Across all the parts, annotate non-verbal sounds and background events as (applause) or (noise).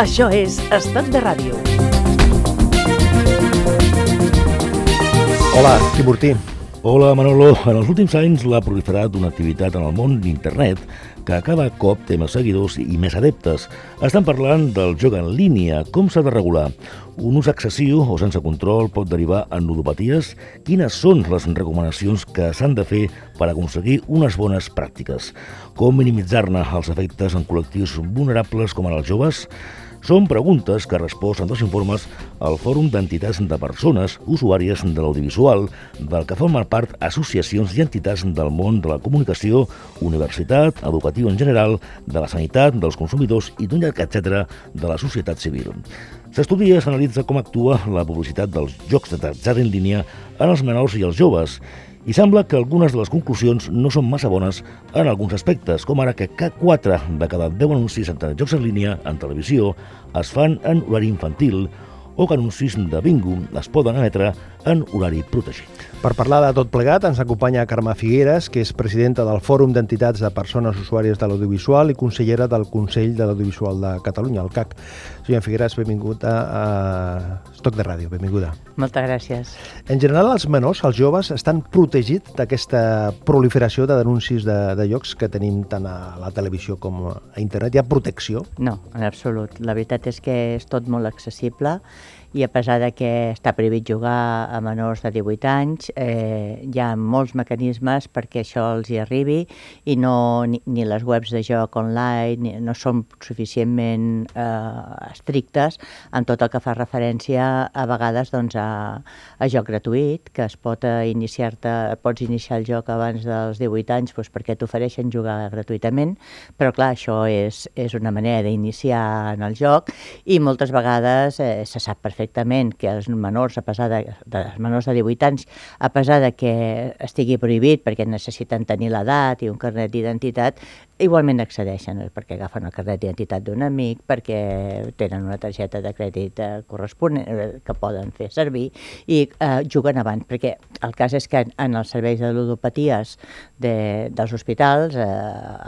Això és Estat de Ràdio. Hola, Quim Hola, Manolo. En els últims anys l'ha proliferat una activitat en el món d'internet que cada cop té més seguidors i més adeptes. Estan parlant del joc en línia, com s'ha de regular. Un ús excessiu o sense control pot derivar en ludopaties? Quines són les recomanacions que s'han de fer per aconseguir unes bones pràctiques? Com minimitzar-ne els efectes en col·lectius vulnerables com en els joves? Són preguntes que resposen dos informes al Fòrum d'Entitats de Persones Usuàries de l'Audiovisual, del que formen part associacions i entitats del món de la comunicació, universitat, educatiu en general, de la sanitat, dels consumidors i d'un llarg etc. de la societat civil. S'estudia i s'analitza com actua la publicitat dels jocs d'atzar en línia en els menors i els joves i sembla que algunes de les conclusions no són massa bones en alguns aspectes, com ara que 4 de cada 10 anuncis en jocs en línia en televisió es fan en horari infantil o que anuncis de bingo es poden emetre en horari protegit. Per parlar de tot plegat ens acompanya Carme Figueres, que és presidenta del Fòrum d'Entitats de Persones Usuàries de l'Audiovisual i consellera del Consell de l'Audiovisual de Catalunya, el CAC. Senyora Figueres, benvinguda a Estoc de Ràdio, benvinguda. Moltes gràcies. En general, els menors, els joves, estan protegits d'aquesta proliferació de denuncis de, de llocs que tenim tant a la televisió com a internet. Hi ha protecció? No, en absolut. La veritat és que és tot molt accessible i a pesar de que està prohibit jugar a menors de 18 anys, eh, hi ha molts mecanismes perquè això els hi arribi i no, ni, ni les webs de joc online ni, no són suficientment eh, estrictes en tot el que fa referència a vegades doncs, a, a joc gratuït, que es pot eh, iniciar-te, pots iniciar el joc abans dels 18 anys doncs, perquè t'ofereixen jugar gratuïtament, però clar, això és, és una manera d'iniciar en el joc i moltes vegades eh, se sap perfectament perfectament que els menors, a pesar de, de els menors de 18 anys, a pesar de que estigui prohibit perquè necessiten tenir l'edat i un carnet d'identitat, igualment accedeixen, eh, perquè agafen el carnet d'identitat d'un amic, perquè tenen una targeta de crèdit eh, corresponent eh, que poden fer servir i eh, juguen abans, perquè el cas és que en els serveis de ludopaties de, dels hospitals, eh,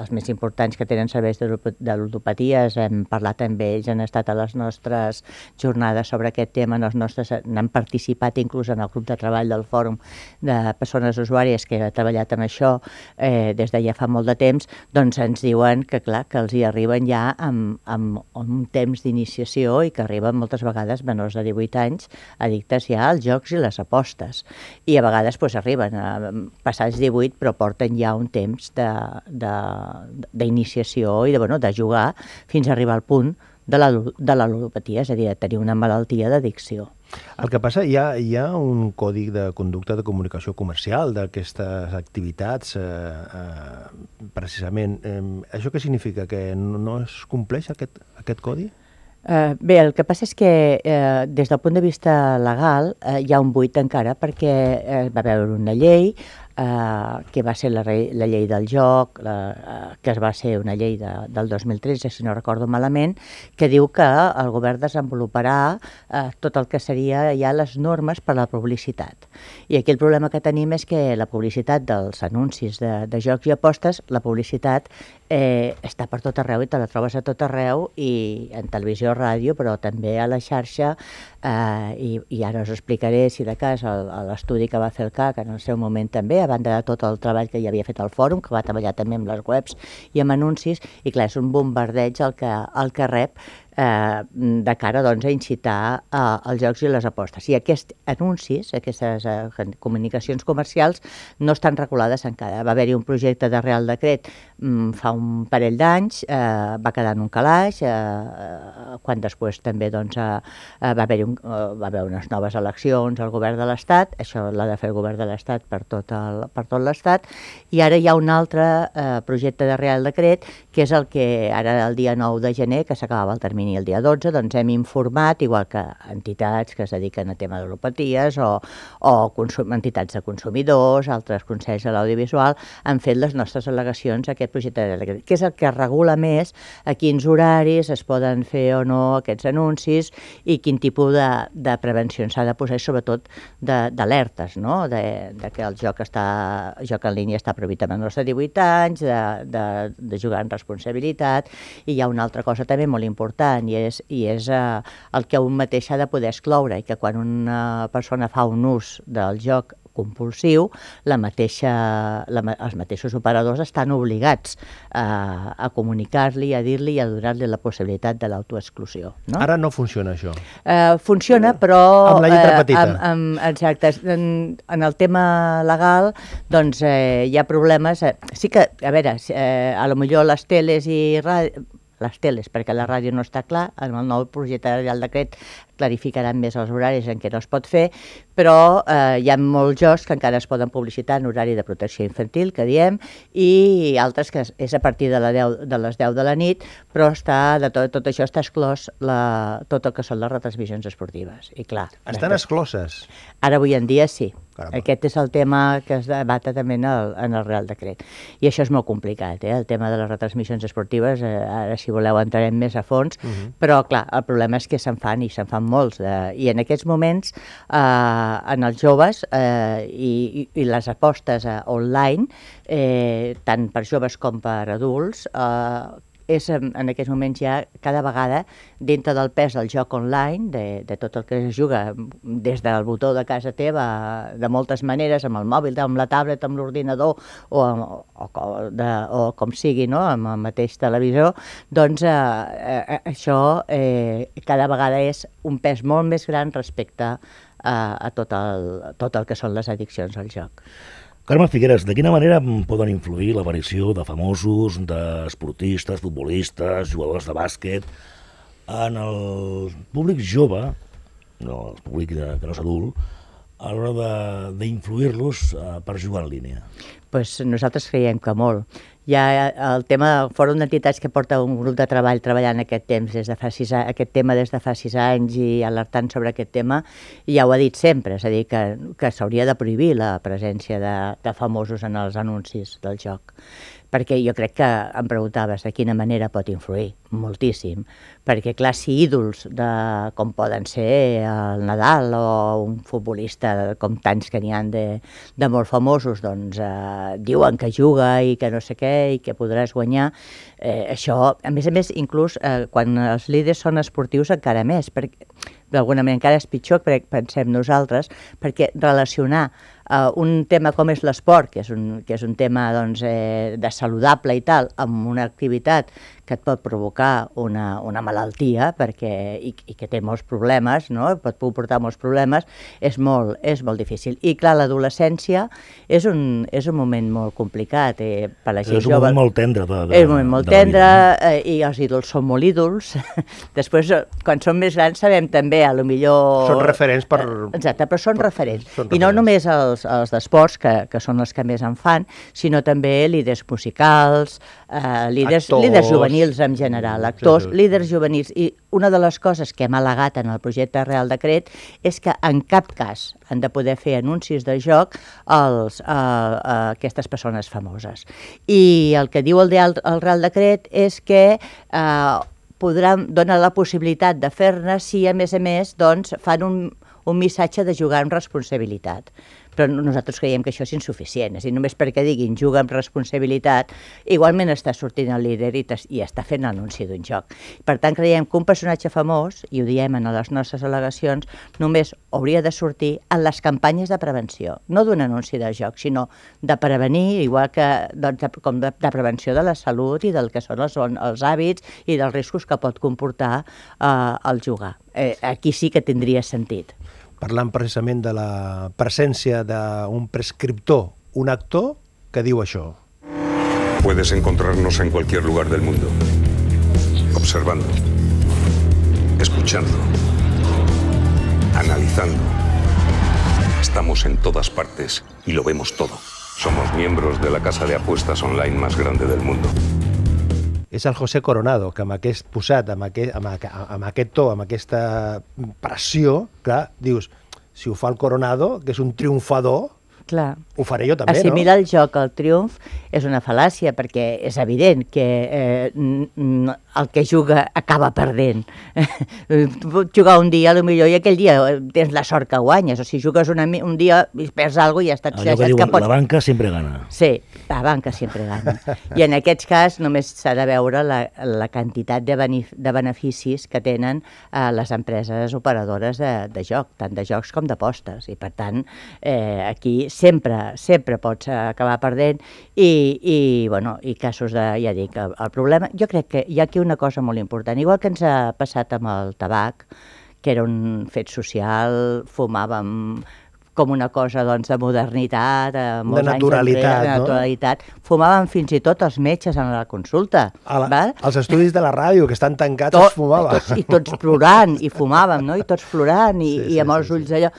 els més importants que tenen serveis de, de ludopaties, hem parlat amb ells, han estat a les nostres jornades sobre aquest tema, els nostres han participat inclús en el grup de treball del Fòrum de Persones Usuàries que ha treballat amb això eh, des de ja fa molt de temps, doncs ens diuen que, clar, que els hi arriben ja amb, amb, un temps d'iniciació i que arriben moltes vegades menors de 18 anys addictes ja als jocs i les apostes. I a vegades pues, arriben a passats 18 però porten ja un temps d'iniciació i de, bueno, de jugar fins a arribar al punt de la, de la ludopatia, és a dir, de tenir una malaltia d'addicció. El que passa, hi ha, hi ha un còdic de conducta de comunicació comercial d'aquestes activitats, eh, eh, precisament. Eh, això què significa? Que no es compleix aquest, aquest codi? Eh, bé, el que passa és que eh, des del punt de vista legal eh, hi ha un buit encara perquè eh, va haver una llei, eh, que va ser la, la llei del joc, la, eh, que es va ser una llei de, del 2013, si no recordo malament, que diu que el govern desenvoluparà eh, tot el que seria ja les normes per a la publicitat. I aquí el problema que tenim és que la publicitat dels anuncis de, de jocs i apostes, la publicitat eh, està per tot arreu i te la trobes a tot arreu i en televisió, ràdio, però també a la xarxa eh, i, i ara us explicaré si de cas l'estudi que va fer el CAC en el seu moment també a banda de tot el treball que ja havia fet el fòrum, que va treballar també amb les webs i amb anuncis, i clar, és un bombardeig el que, el que rep eh, de cara doncs, a incitar eh, els jocs i les apostes. I aquests anuncis, aquestes eh, comunicacions comercials, no estan regulades encara. Va haver-hi un projecte de Real Decret mm, fa un parell d'anys, eh, va quedar en un calaix, eh, eh quan després també doncs, eh, eh, va haver-hi un, eh, va haver unes noves eleccions al govern de l'Estat, això l'ha de fer el govern de l'Estat per tot per tot l'Estat, i ara hi ha un altre eh, projecte de Real Decret, que és el que ara el dia 9 de gener, que s'acabava el termini termini el dia 12, doncs hem informat, igual que entitats que es dediquen a tema d'holopaties o, o consum, entitats de consumidors, altres consells de l'audiovisual, han fet les nostres al·legacions a aquest projecte de decret, que és el que regula més a quins horaris es poden fer o no aquests anuncis i quin tipus de, de prevenció s'ha de posar, sobretot d'alertes, no? de, de que el joc, està, el joc en línia està prohibit a menors de 18 anys, de, de, de jugar en responsabilitat, i hi ha una altra cosa també molt important, important i és, i és eh, el que un mateix ha de poder excloure i que quan una persona fa un ús del joc compulsiu, la mateixa, la, els mateixos operadors estan obligats a, a comunicar-li, a dir-li i a donar-li la possibilitat de l'autoexclusió. No? Ara no funciona això. Eh, funciona, però... Amb la lletra eh, petita. Amb, amb, exacte. En, en el tema legal, doncs, eh, hi ha problemes. Eh, sí que, a veure, eh, a lo millor les teles i ràdio, les teles, perquè la ràdio no està clar, en el nou projecte de Real Decret clarificaran més els horaris en què no es pot fer, però eh, hi ha molts jocs que encara es poden publicitar en horari de protecció infantil, que diem, i altres que és a partir de, la 10, de les 10 de la nit, però està, de tot, tot això està exclòs la, tot el que són les retransmissions esportives. I clar, Estan després- excloses. Ara avui en dia sí. Caramba. Aquest és el tema que es debata també en el, en el Real Decret. I això és molt complicat, eh? el tema de les retransmissions esportives, eh, ara si voleu entrarem més a fons, uh -huh. però clar, el problema és que se'n fan i se'n fan molts. Eh? I en aquests moments, eh, en els joves eh, i, i, i les apostes eh, online, eh, tant per joves com per adults, eh, és en, aquests moments ja cada vegada dintre del pes del joc online, de, de tot el que es juga des del botó de casa teva, de moltes maneres, amb el mòbil, amb la tablet, amb l'ordinador o, o, o, de, o com sigui, no? amb el mateix televisor, doncs eh, eh, això eh, cada vegada és un pes molt més gran respecte a, a tot, el, tot el que són les addiccions al joc. Carme Figueres, de quina manera poden influir l'aparició de famosos, d'esportistes, futbolistes, jugadors de bàsquet, en el públic jove, no, el públic de, que no és adult, a l'hora d'influir-los eh, per jugar en línia? pues nosaltres creiem que molt. Hi ha el tema, el Fòrum d'Entitats que porta un grup de treball treballant aquest temps des de fa sis, aquest tema des de fa sis anys i alertant sobre aquest tema, i ja ho ha dit sempre, és a dir, que, que s'hauria de prohibir la presència de, de famosos en els anuncis del joc. Perquè jo crec que em preguntaves de quina manera pot influir, moltíssim, perquè clar, si ídols de, com poden ser el Nadal o un futbolista com tants que n'hi han de, de molt famosos, doncs eh, diuen que juga i que no sé què i que podràs guanyar, eh, això, a més a més, inclús eh, quan els líders són esportius encara més, perquè d'alguna manera encara és pitjor, perquè pensem nosaltres, perquè relacionar uh, un tema com és l'esport, que, és un, que és un tema doncs, eh, de saludable i tal, amb una activitat que et pot provocar una, una malaltia perquè, i, i que té molts problemes, no? pot portar molts problemes, és molt, és molt difícil. I clar, l'adolescència és, un, és un moment molt complicat eh, per la gent És un jove. moment molt tendre de, de, És un moment molt tendre eh, i els ídols són molt ídols. (laughs) Després, quan som més grans, sabem també, a lo millor... Són referents per- Eh, Exacte, però són per- referents. són I no referents. només els, els d'esports, que, que són els que més en fan, sinó també líders musicals, eh, líders, Actors. líders juvenils en general, actors, Sí, líders juvenils. I una de les coses que hem al·legat en el projecte Real Decret és que en cap cas han de poder fer anuncis de joc als, a, a aquestes persones famoses. I el que diu el, Real- el Real Decret és que eh, podran donar la possibilitat de fer-ne si, a més a més, doncs, fan un, un missatge de jugar amb responsabilitat. Però nosaltres creiem que això és insuficient, és dir, només perquè diguin juga amb responsabilitat, igualment està sortint el líder i, i està fent l'anunci d'un joc. Per tant, creiem que un personatge famós, i ho diem en les nostres al·legacions, només hauria de sortir en les campanyes de prevenció, no d'un anunci de joc, sinó de prevenir, igual que doncs, de, com de, de prevenció de la salut i del que són els, els hàbits i dels riscos que pot comportar eh, el jugar. Eh, aquí sí que tindria sentit. Parlant precisament de la presència d'un prescriptor, un actor que diu això. Puedes encontrarnos en cualquier lugar del mundo. Observando. Escuchando. Analizando. Estamos en todas partes y lo vemos todo. Somos miembros de la casa de apuestas online más grande del mundo. És el José Coronado, que amb aquest posat, amb aquest, amb, amb aquest to, amb aquesta pressió, clar, dius, si ho fa el Coronado, que és un triomfador, Clar. ho faré jo també, no? Assimilar el joc al triomf és una fal·làcia perquè és evident que eh, el que juga acaba perdent. (laughs) Jugar un dia, millor i aquell dia eh, tens la sort que guanyes, o si jugues una, un dia i perds alguna cosa i ja està... Allò que diuen, pots... la banca sempre gana. Sí, la banca sempre gana. I en aquests cas només s'ha de veure la, la quantitat de, de beneficis que tenen eh, les empreses operadores de, de joc, tant de jocs com d'apostes. I per tant, eh, aquí sempre, sempre pots acabar perdent i, i, bueno, i casos de, ja dic, el, el problema, jo crec que hi ha aquí una cosa molt important, igual que ens ha passat amb el tabac, que era un fet social, fumàvem com una cosa doncs, de modernitat, de, de naturalitat. Enrere, de naturalitat. No? Fumaven fins i tot els metges en la consulta. A la, val? Els estudis de la ràdio, que estan tancats, tot, es fumava. Tots, I tots plorant, i fumàvem, no? I tots plorant, i, sí, sí, i amb els ulls allò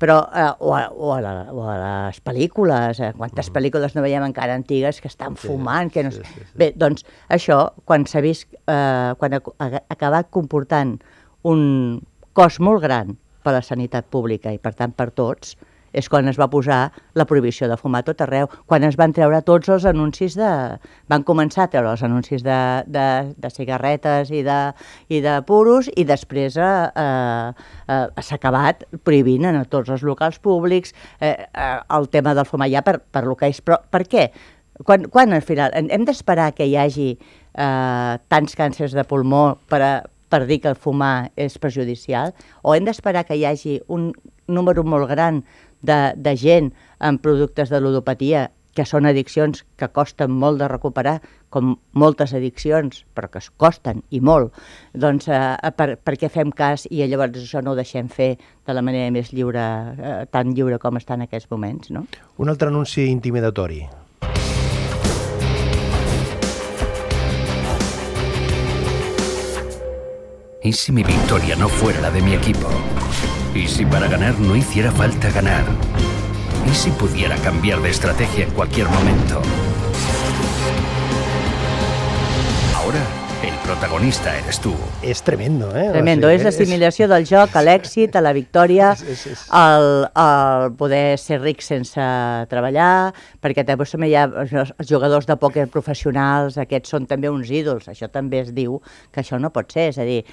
però, eh, o, a, o, a la, o a les pel·lícules, eh, quantes mm. pel·lícules no veiem encara antigues que estan sí, fumant, que no... Sí, sí, sí. Bé, doncs això, quan s'ha vist, eh, quan ha, ha acabat comportant un cost molt gran per a la sanitat pública i per tant per tots, és quan es va posar la prohibició de fumar tot arreu, quan es van treure tots els anuncis de... van començar a treure els anuncis de, de, de cigarretes i de, i de puros i després eh, eh, eh, s'ha acabat prohibint en tots els locals públics eh, eh, el tema del fumar ja per, per lo que és. Però per què? Quan, quan al final hem d'esperar que hi hagi eh, tants càncers de pulmó per, a, per dir que el fumar és perjudicial? O hem d'esperar que hi hagi un número molt gran de, de gent amb productes de ludopatia que són addiccions que costen molt de recuperar, com moltes addiccions, però que es costen i molt, doncs eh, per, per què fem cas i llavors això no ho deixem fer de la manera més lliure, eh, tan lliure com està en aquests moments, no? Un altre anunci intimidatori. ¿Y si mi victoria no fuera la de mi equipo? ¿Y si para ganar no hiciera falta ganar? ¿Y si pudiera cambiar de estrategia en cualquier momento? Ahora protagonista eres tu. És tremendo, eh? Tremendo, o sigui, és l'assimilació del joc a l'èxit, a la victòria, és, és, és... El, el poder ser ric sense treballar, perquè també hi ha els jugadors de pòquer professionals, aquests són també uns ídols, això també es diu que això no pot ser, és a dir,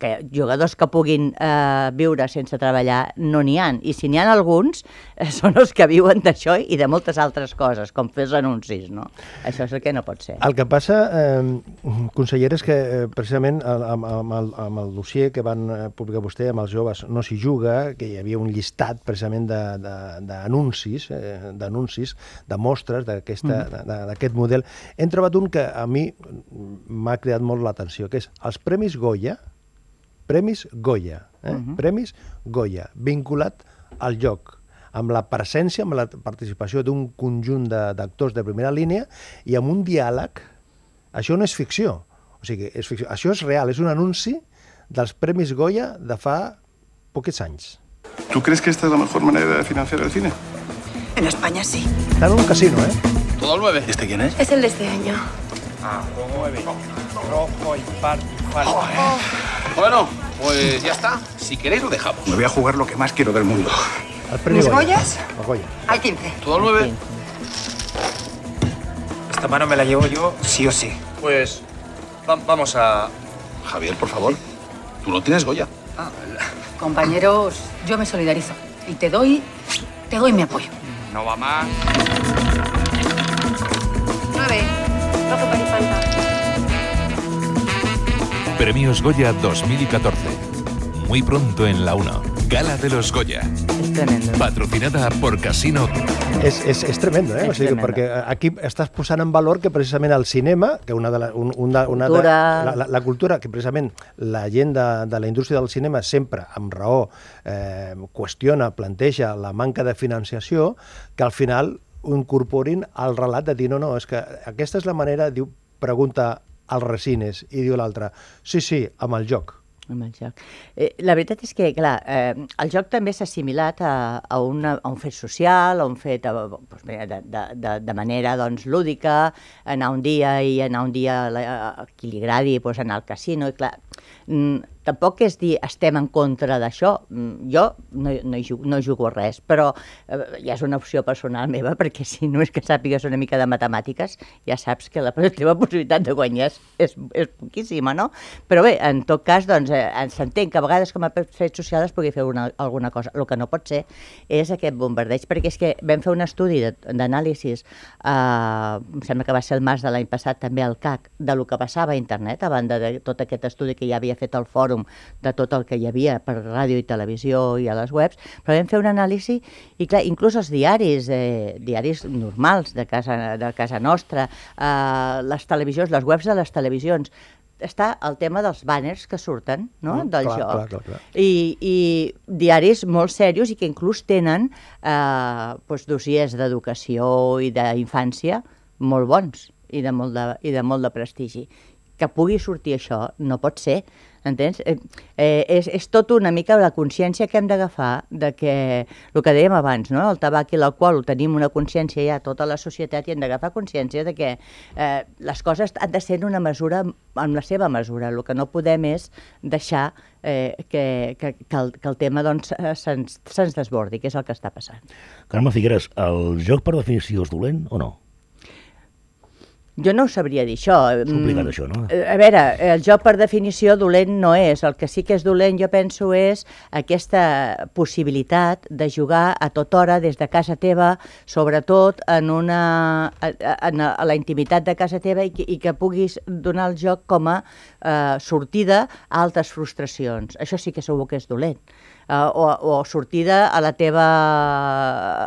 que jugadors que puguin eh, viure sense treballar no n'hi han, i si n'hi ha alguns, eh, són els que viuen d'això i de moltes altres coses, com fer els anuncis, no? Això és el que no pot ser. El que passa, eh, conseller, és que eh, precisament amb, amb, el, amb el dossier que van eh, publicar vostè amb els joves no s'hi juga, que hi havia un llistat precisament d'anuncis, eh, d'anuncis, de mostres mm. d'aquest model, hem trobat un que a mi m'ha creat molt l'atenció, que és els Premis Goya, Premis Goya, eh? mm-hmm. -huh. Premis Goya, vinculat al joc, amb la presència, amb la participació d'un conjunt d'actors de, de primera línia i amb un diàleg això no és ficció. O sigui, és ficció. Això és real, és un anunci dels Premis Goya de fa poquets anys. ¿Tú crees que esta es la mejor manera de financiar el cine? En España sí. Está en un casino, ¿eh? Todo al 9. ¿Este quién es? Es el de este año. Ah, 9. Rojo, impar y falta. Oh. Bueno, pues ya está. Si queréis lo dejamos. Me voy a jugar lo que más quiero del mundo. Al ¿Mis Goyas? Goya. Al 15. ¿Todo al 9? Esta mano me la llevo yo sí o sí. Pues va vamos a... Javier, por favor. Tú no tienes Goya. Ah, Compañeros, yo me solidarizo. Y te doy... Te doy mi apoyo. No va más. Nueve. Rojo para Premios Goya 2014. Muy pronto en la 1. Gala de los Goya. És tremendo. Patrocinada por Casino. És, és, és tremendo, eh? És o sigui, tremendo. perquè aquí estàs posant en valor que precisament el cinema, que una de la, un, una, una de, Cultura. la, la, la cultura, que precisament la gent de, de la indústria del cinema sempre, amb raó, eh, qüestiona, planteja la manca de financiació, que al final ho incorporin al relat de dir no, no, és que aquesta és la manera, diu, pregunta als resines, i diu l'altre, sí, sí, amb el joc amb el joc. Eh, la veritat és que, clar, eh, el joc també s'ha assimilat a, a, una, a un fet social, a un fet a, doncs, de, de, de, de manera doncs, lúdica, anar un dia i anar un dia a, a qui li agradi doncs, anar al casino, i clar, tampoc és dir estem en contra d'això. Mm, Jo no, no, hi jugo, no hi jugo a res, però eh, ja és una opció personal meva, perquè si no és que sàpigues una mica de matemàtiques, ja saps que la (laughs) teva possibilitat de guanyar és, és, és poquíssima, no? Però bé, en tot cas, doncs, eh, s'entén que a vegades com a fet social es pugui fer una, alguna cosa. El que no pot ser és aquest bombardeig, perquè és que vam fer un estudi d'anàlisis, eh, em sembla que va ser el març de l'any passat, també al CAC, de lo que passava a internet, a banda de tot aquest estudi que ja havia fet el fòrum de tot el que hi havia per ràdio i televisió i a les webs, però vam fer un anàlisi i clar, inclús els diaris, eh, diaris normals de casa, de casa nostra, eh, les televisions, les webs de les televisions, està el tema dels banners que surten no? Mm, del clar, joc. clar, clar, clar. I, I diaris molt serios i que inclús tenen eh, doncs, dossiers d'educació i d'infància molt bons i de, molt de, i de molt de prestigi. Que pugui sortir això no pot ser, entens? Eh, eh, és, és tot una mica la consciència que hem d'agafar de que, el que dèiem abans, no? el tabac i l'alcohol, ho tenim una consciència ja tota la societat i hem d'agafar consciència de que eh, les coses han de ser en una mesura, en la seva mesura. El que no podem és deixar eh, que, que, que, el, que el tema doncs, eh, se'ns se desbordi, que és el que està passant. Carme Figueres, el joc per definició és dolent o no? Jo no ho sabria dir, això. És complicat, Mm, això, no? A veure, el joc per definició dolent no és. El que sí que és dolent, jo penso, és aquesta possibilitat de jugar a tota hora des de casa teva, sobretot en una, en, a la intimitat de casa teva i que, i que puguis donar el joc com a eh, sortida a altres frustracions. Això sí que segur que és dolent. Uh, o, o sortida a la teva,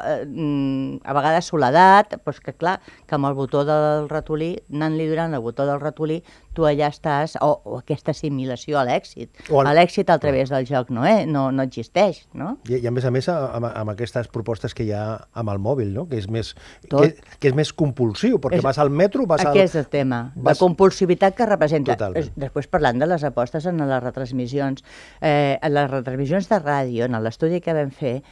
eh, mm, a vegades, soledat, doncs que clar, que amb el botó del ratolí, anant-li donant el botó del ratolí, tu allà estàs, o, o aquesta assimilació a l'èxit. El- L'èxit a través del joc no, eh? no, no existeix, no? I, I a més a més amb, amb aquestes propostes que hi ha amb el mòbil, no? que, és més, Tot. que, que és més compulsiu, perquè És- vas al metro, vas al... Aquest és el tema, vas- la compulsivitat que representa. Totalment. Es- Després parlant de les apostes en les retransmissions, eh, en les retransmissions de ràdio, en l'estudi que vam fer,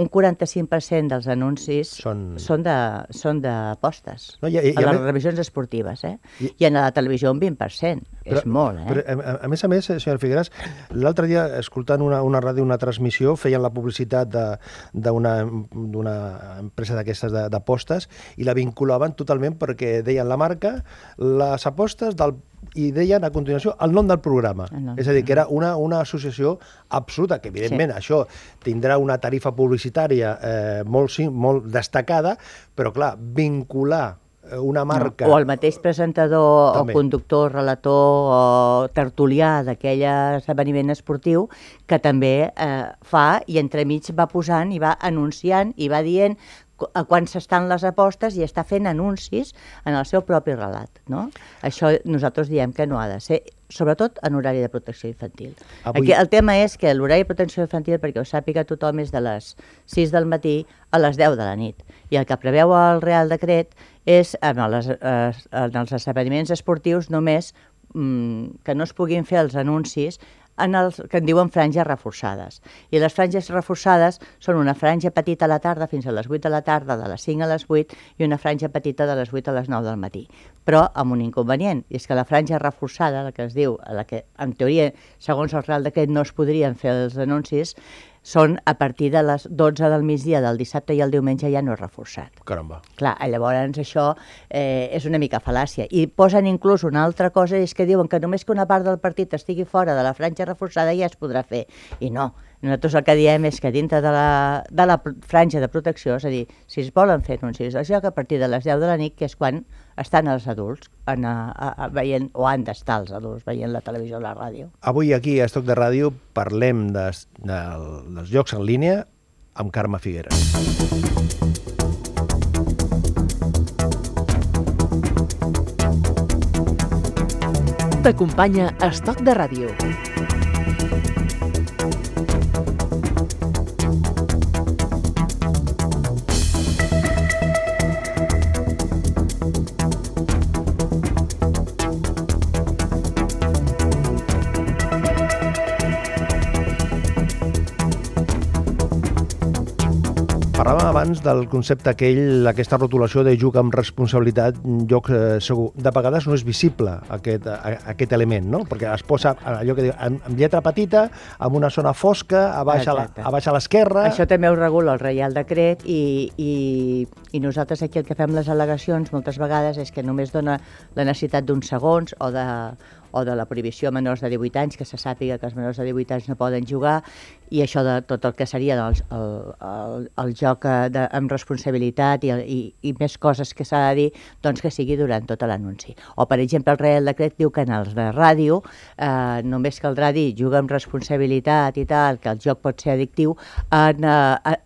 un 45% dels anuncis Són- són de són d'apostes. No, i- i- a les més- revisions esportives, eh? I- I, en la televisió un 20%. és molt, eh? Però, a, a més a més, eh, senyora Figueres, l'altre dia, escoltant una, una ràdio, una transmissió, feien la publicitat de- d'una d'una empresa d'aquestes de- d'apostes i la vinculaven totalment perquè deien la marca, les apostes del i deien a continuació el nom del programa. Nom. És a dir, que era una, una associació absoluta, que evidentment sí. això tindrà una tarifa publicitària eh, molt, molt destacada, però clar, vincular eh, una marca... O el mateix presentador, També. o conductor, relator o tertulià d'aquell esdeveniment esportiu que també eh, fa i entremig va posant i va anunciant i va dient quan s'estan les apostes i està fent anuncis en el seu propi relat. No? Això nosaltres diem que no ha de ser, sobretot en horari de protecció infantil. Avui- Aquí, el tema és que l'horari de protecció infantil, perquè ho sàpiga tothom, és de les 6 del matí a les 10 de la nit. I el que preveu el Real Decret és, en, les, eh, en els esdeveniments esportius, només mm, que no es puguin fer els anuncis en els que en diuen franges reforçades. I les franges reforçades són una franja petita a la tarda fins a les 8 de la tarda, de les 5 a les 8, i una franja petita de les 8 a les 9 del matí. Però amb un inconvenient, i és que la franja reforçada, la que es diu, la que en teoria, segons el Real Decret, no es podrien fer els anuncis, són a partir de les 12 del migdia del dissabte i el diumenge ja no és reforçat. Caramba. Clar, llavors això eh, és una mica fal·làcia. I posen inclús una altra cosa, és que diuen que només que una part del partit estigui fora de la franja reforçada ja es podrà fer. I no. Nosaltres el que diem és que dintre de la, de la franja de protecció, és a dir, si es volen fer anuncis de joc a partir de les 10 de la nit, que és quan estan els adults en, a, a, a, veient, o han d'estar els adults veient la televisió o la ràdio. Avui aquí a Estoc de Ràdio parlem de, de, dels jocs en línia amb Carme Figueres. T'acompanya Estoc de Ràdio. Abans del concepte aquell, aquesta rotulació de juc amb responsabilitat, joc eh, segur. De vegades no és visible aquest, a, aquest element, no? Perquè es posa allò que diu, amb, amb lletra petita, amb una zona fosca, a baix a la- a baix a l'esquerra... Això també ho regula el Reial Decret i, i, i nosaltres aquí el que fem les al·legacions moltes vegades és que només dona la necessitat d'uns segons o de, o de la prohibició a menors de 18 anys, que se sàpiga que els menors de 18 anys no poden jugar, i això de tot el que seria doncs, el, el, el joc eh, de, amb responsabilitat i, i, i més coses que s'ha de dir, doncs que sigui durant tot l'anunci. O, per exemple, el Reial Decret diu que en els de ràdio eh, només caldrà dir juga amb responsabilitat i tal, que el joc pot ser addictiu, en, eh,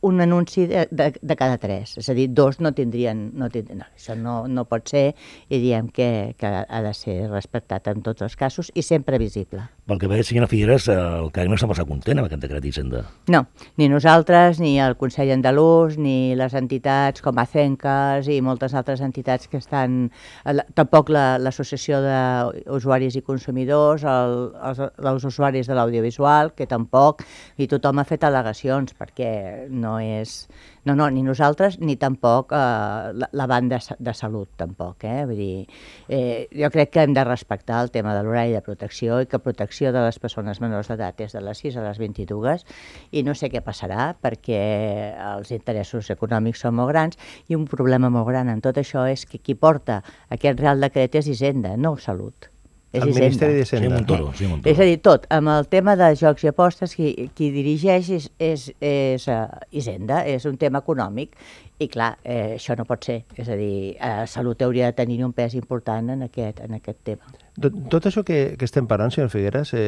un anunci de, de, de cada tres. És a dir, dos no tindrien... No tindrien no, això no, no pot ser i diem que, que ha de ser respectat en tots els casos i sempre visible. Pel que veig, senyora Figueres, eh, el CAC no està massa content amb aquest decret d'Hisenda. No, ni nosaltres, ni el Consell Andalús, ni les entitats com Acenques i moltes altres entitats que estan... eh, la- Tampoc la- l'Associació d'Usuaris i Consumidors, el, els, els usuaris de l'audiovisual, que tampoc, i tothom ha fet al·legacions, perquè no és... No, no, ni nosaltres ni tampoc eh, la, la banda de, sa- de salut, tampoc. Eh? Vull dir, eh, jo crec que hem de respectar el tema de l'horari de protecció i que protecció de les persones menors d'edat és de les 6 a les 22 i no sé què passarà perquè els interessos econòmics són molt grans i un problema molt gran en tot això és que qui porta aquest Real Decret és Hisenda, no Salut. És El. Ministeri d'Hisenda. Sí, Montoro, sí, Montoro. És a dir, tot, amb el tema de jocs i apostes, qui, qui dirigeix és, és, és uh, Hisenda, és un tema econòmic, i clar, eh, això no pot ser. És a dir, eh, Salut hauria de tenir un pes important en aquest, en aquest tema. Tot, tot això que, que estem parlant, senyor Figueres, eh,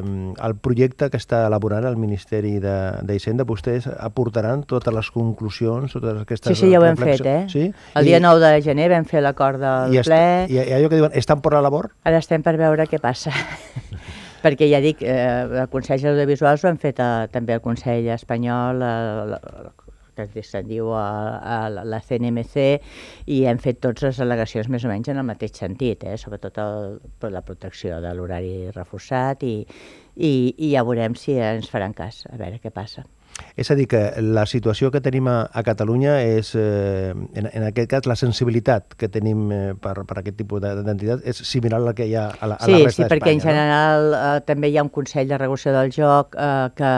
eh, el projecte que està elaborant el Ministeri de- d'Hisenda, vostès aportaran totes les conclusions, totes aquestes Sí, sí, ja ho hem fet, eh? Sí? El dia 9 de gener vam fer l'acord del I, ple, i, i allò que diuen, estan per la labor? ara estem per veure què passa. (laughs) Perquè ja dic, eh, el Consell Audiovisuals ho han fet eh, també el Consell Espanyol, eh, la- que se'n diu a, a la- CNMC, i hem fet totes les al·legacions més o menys en el mateix sentit, eh? sobretot el, la protecció de l'horari reforçat, i, i, i ja veurem si ens faran cas, a veure què passa. És a dir, que la situació que tenim a, a Catalunya és, eh, en, en aquest cas, la sensibilitat que tenim eh, per, per aquest tipus de- d'entitats és similar a la que hi ha a la, a sí, la resta sí, perquè en d'Espanya. general eh, també hi ha un Consell de Regulació del Joc eh, que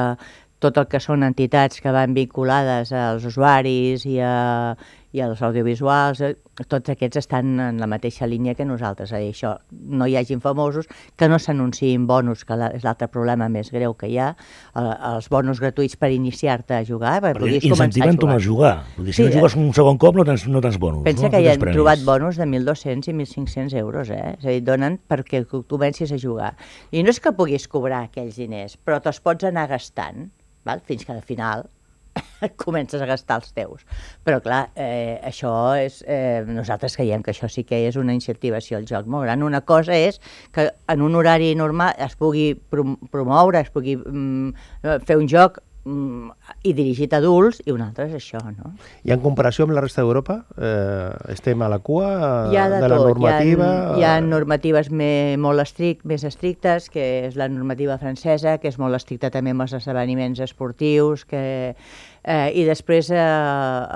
tot el que són entitats que van vinculades als usuaris i, a, i als audiovisuals, eh, tots aquests estan en la mateixa línia que nosaltres, és a dir, això, no hi hagin famosos, que no s'anunciïn bonus, que la, és l'altre problema més greu que hi ha, eh, els bonus gratuïts per iniciar-te a jugar, per Perquè puguis començar a jugar. a jugar. Vull dir, si Sí, no jugues un segon cop no tens, no tens bonus. Pensa no? que hi han premis. trobat bonus de 1.200 i 1.500 euros, eh? És a dir, donen perquè tu comencis a jugar. I no és que puguis cobrar aquells diners, però te'ls pots anar gastant, val? fins que al final (laughs) comences a gastar els teus. Però clar, eh, això és... Eh, nosaltres creiem que això sí que és una incentivació al joc molt gran. Una cosa és que en un horari normal es pugui prom promoure, es pugui mm, fer un joc i dirigit a adults, i un altre és això, no? I en comparació amb la resta d'Europa, eh, estem a la cua Hi ha de, de la tot. normativa... Hi ha, hi ha normatives me, molt estric, més estrictes, que és la normativa francesa, que és molt estricta també amb els esdeveniments esportius, que, eh, i després eh,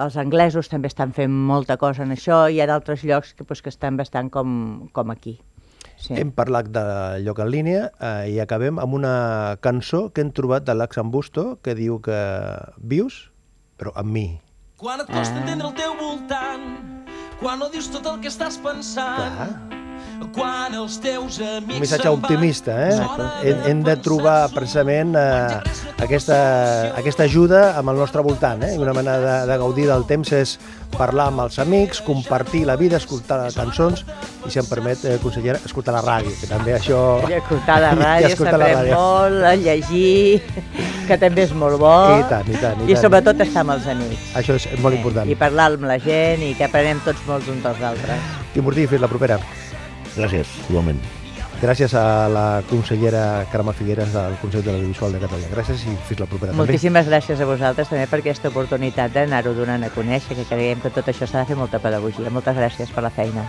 els anglesos també estan fent molta cosa en això, i hi ha d'altres llocs que, pues, que estan bastant com, com aquí. Sí. Hem parlat de lloc en línia eh, i acabem amb una cançó que hem trobat de l'Ax Busto que diu que vius, però amb mi. Quan et costa entendre el teu voltant, quan no dius tot el que estàs pensant, quan els teus Un amics missatge se'n van, optimista, eh? Hem, hem de trobar precisament eh, aquesta, aquesta ajuda amb el nostre voltant, eh? I una manera de, de gaudir del temps és parlar amb els amics, compartir la vida, escoltar cançons i, si em permet, eh, consellera, escoltar la ràdio, que també això... I escoltar la (laughs) I ràdio escoltar la s'aprèn ràdio. molt, a llegir, que també és molt bo. I tant, i tant, i I tant. sobretot estar amb els amics. Això és molt important. I parlar amb la gent i que aprenem tots molts uns dels altres. Quim Ortí, fins la propera. Gràcies, igualment. Gràcies a la consellera Carme Figueres del Consell de l'Audiovisual de Catalunya. Gràcies i fins la propera. també. Moltíssimes gràcies a vosaltres també per aquesta oportunitat d'anar-ho donant a conèixer, que creiem que tot això s'ha de fer molta pedagogia. Moltes gràcies per la feina.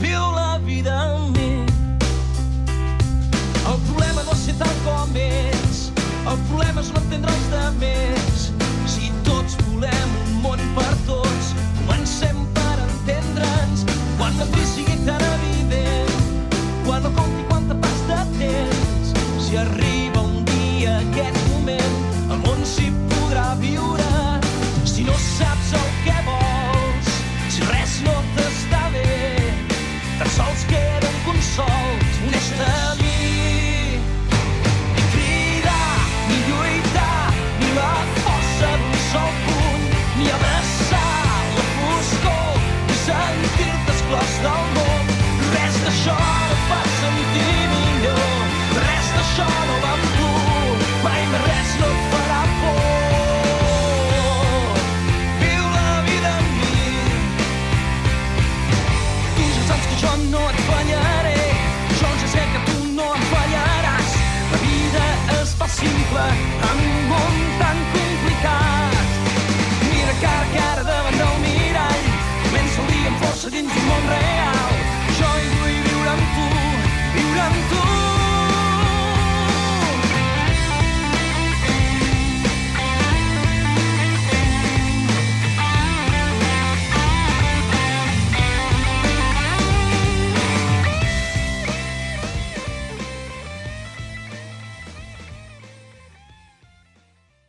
viu la vida amb mi. El problema no és ser com ets, el problema és no entendre els de més. Temps. fool